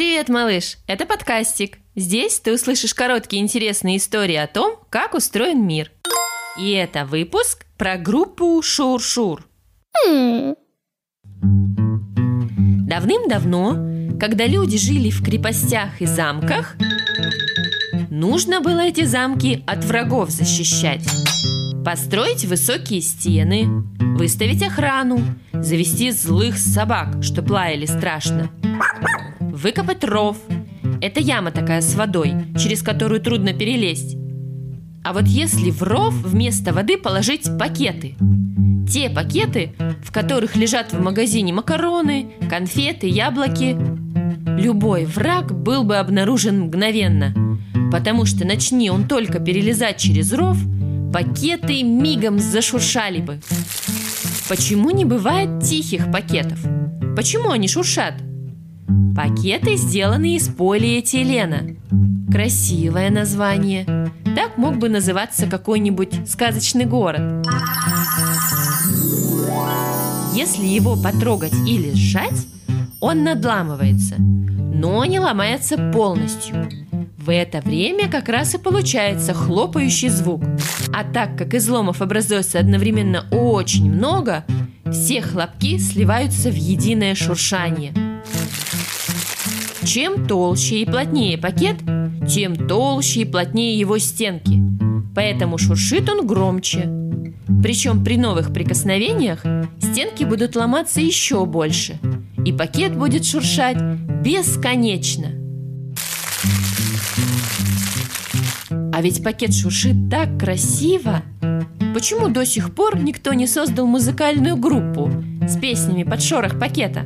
Привет, малыш! Это подкастик. Здесь ты услышишь короткие интересные истории о том, как устроен мир. И это выпуск про группу Шур-Шур. Давным-давно, когда люди жили в крепостях и замках, нужно было эти замки от врагов защищать. Построить высокие стены, выставить охрану, завести злых собак, что лаяли страшно, выкопать ров. Это яма такая с водой, через которую трудно перелезть. А вот если в ров вместо воды положить пакеты, те пакеты, в которых лежат в магазине макароны, конфеты, яблоки, любой враг был бы обнаружен мгновенно, потому что начни он только перелезать через ров, пакеты мигом зашуршали бы. Почему не бывает тихих пакетов? Почему они шуршат? Пакеты сделаны из полиэтилена. Красивое название. Так мог бы называться какой-нибудь сказочный город. Если его потрогать или сжать, он надламывается, но не ломается полностью. В это время как раз и получается хлопающий звук. А так как изломов образуется одновременно очень много, все хлопки сливаются в единое шуршание. Чем толще и плотнее пакет, тем толще и плотнее его стенки. Поэтому шуршит он громче. Причем при новых прикосновениях стенки будут ломаться еще больше, и пакет будет шуршать бесконечно. А ведь пакет шуршит так красиво. Почему до сих пор никто не создал музыкальную группу с песнями под шорох пакета?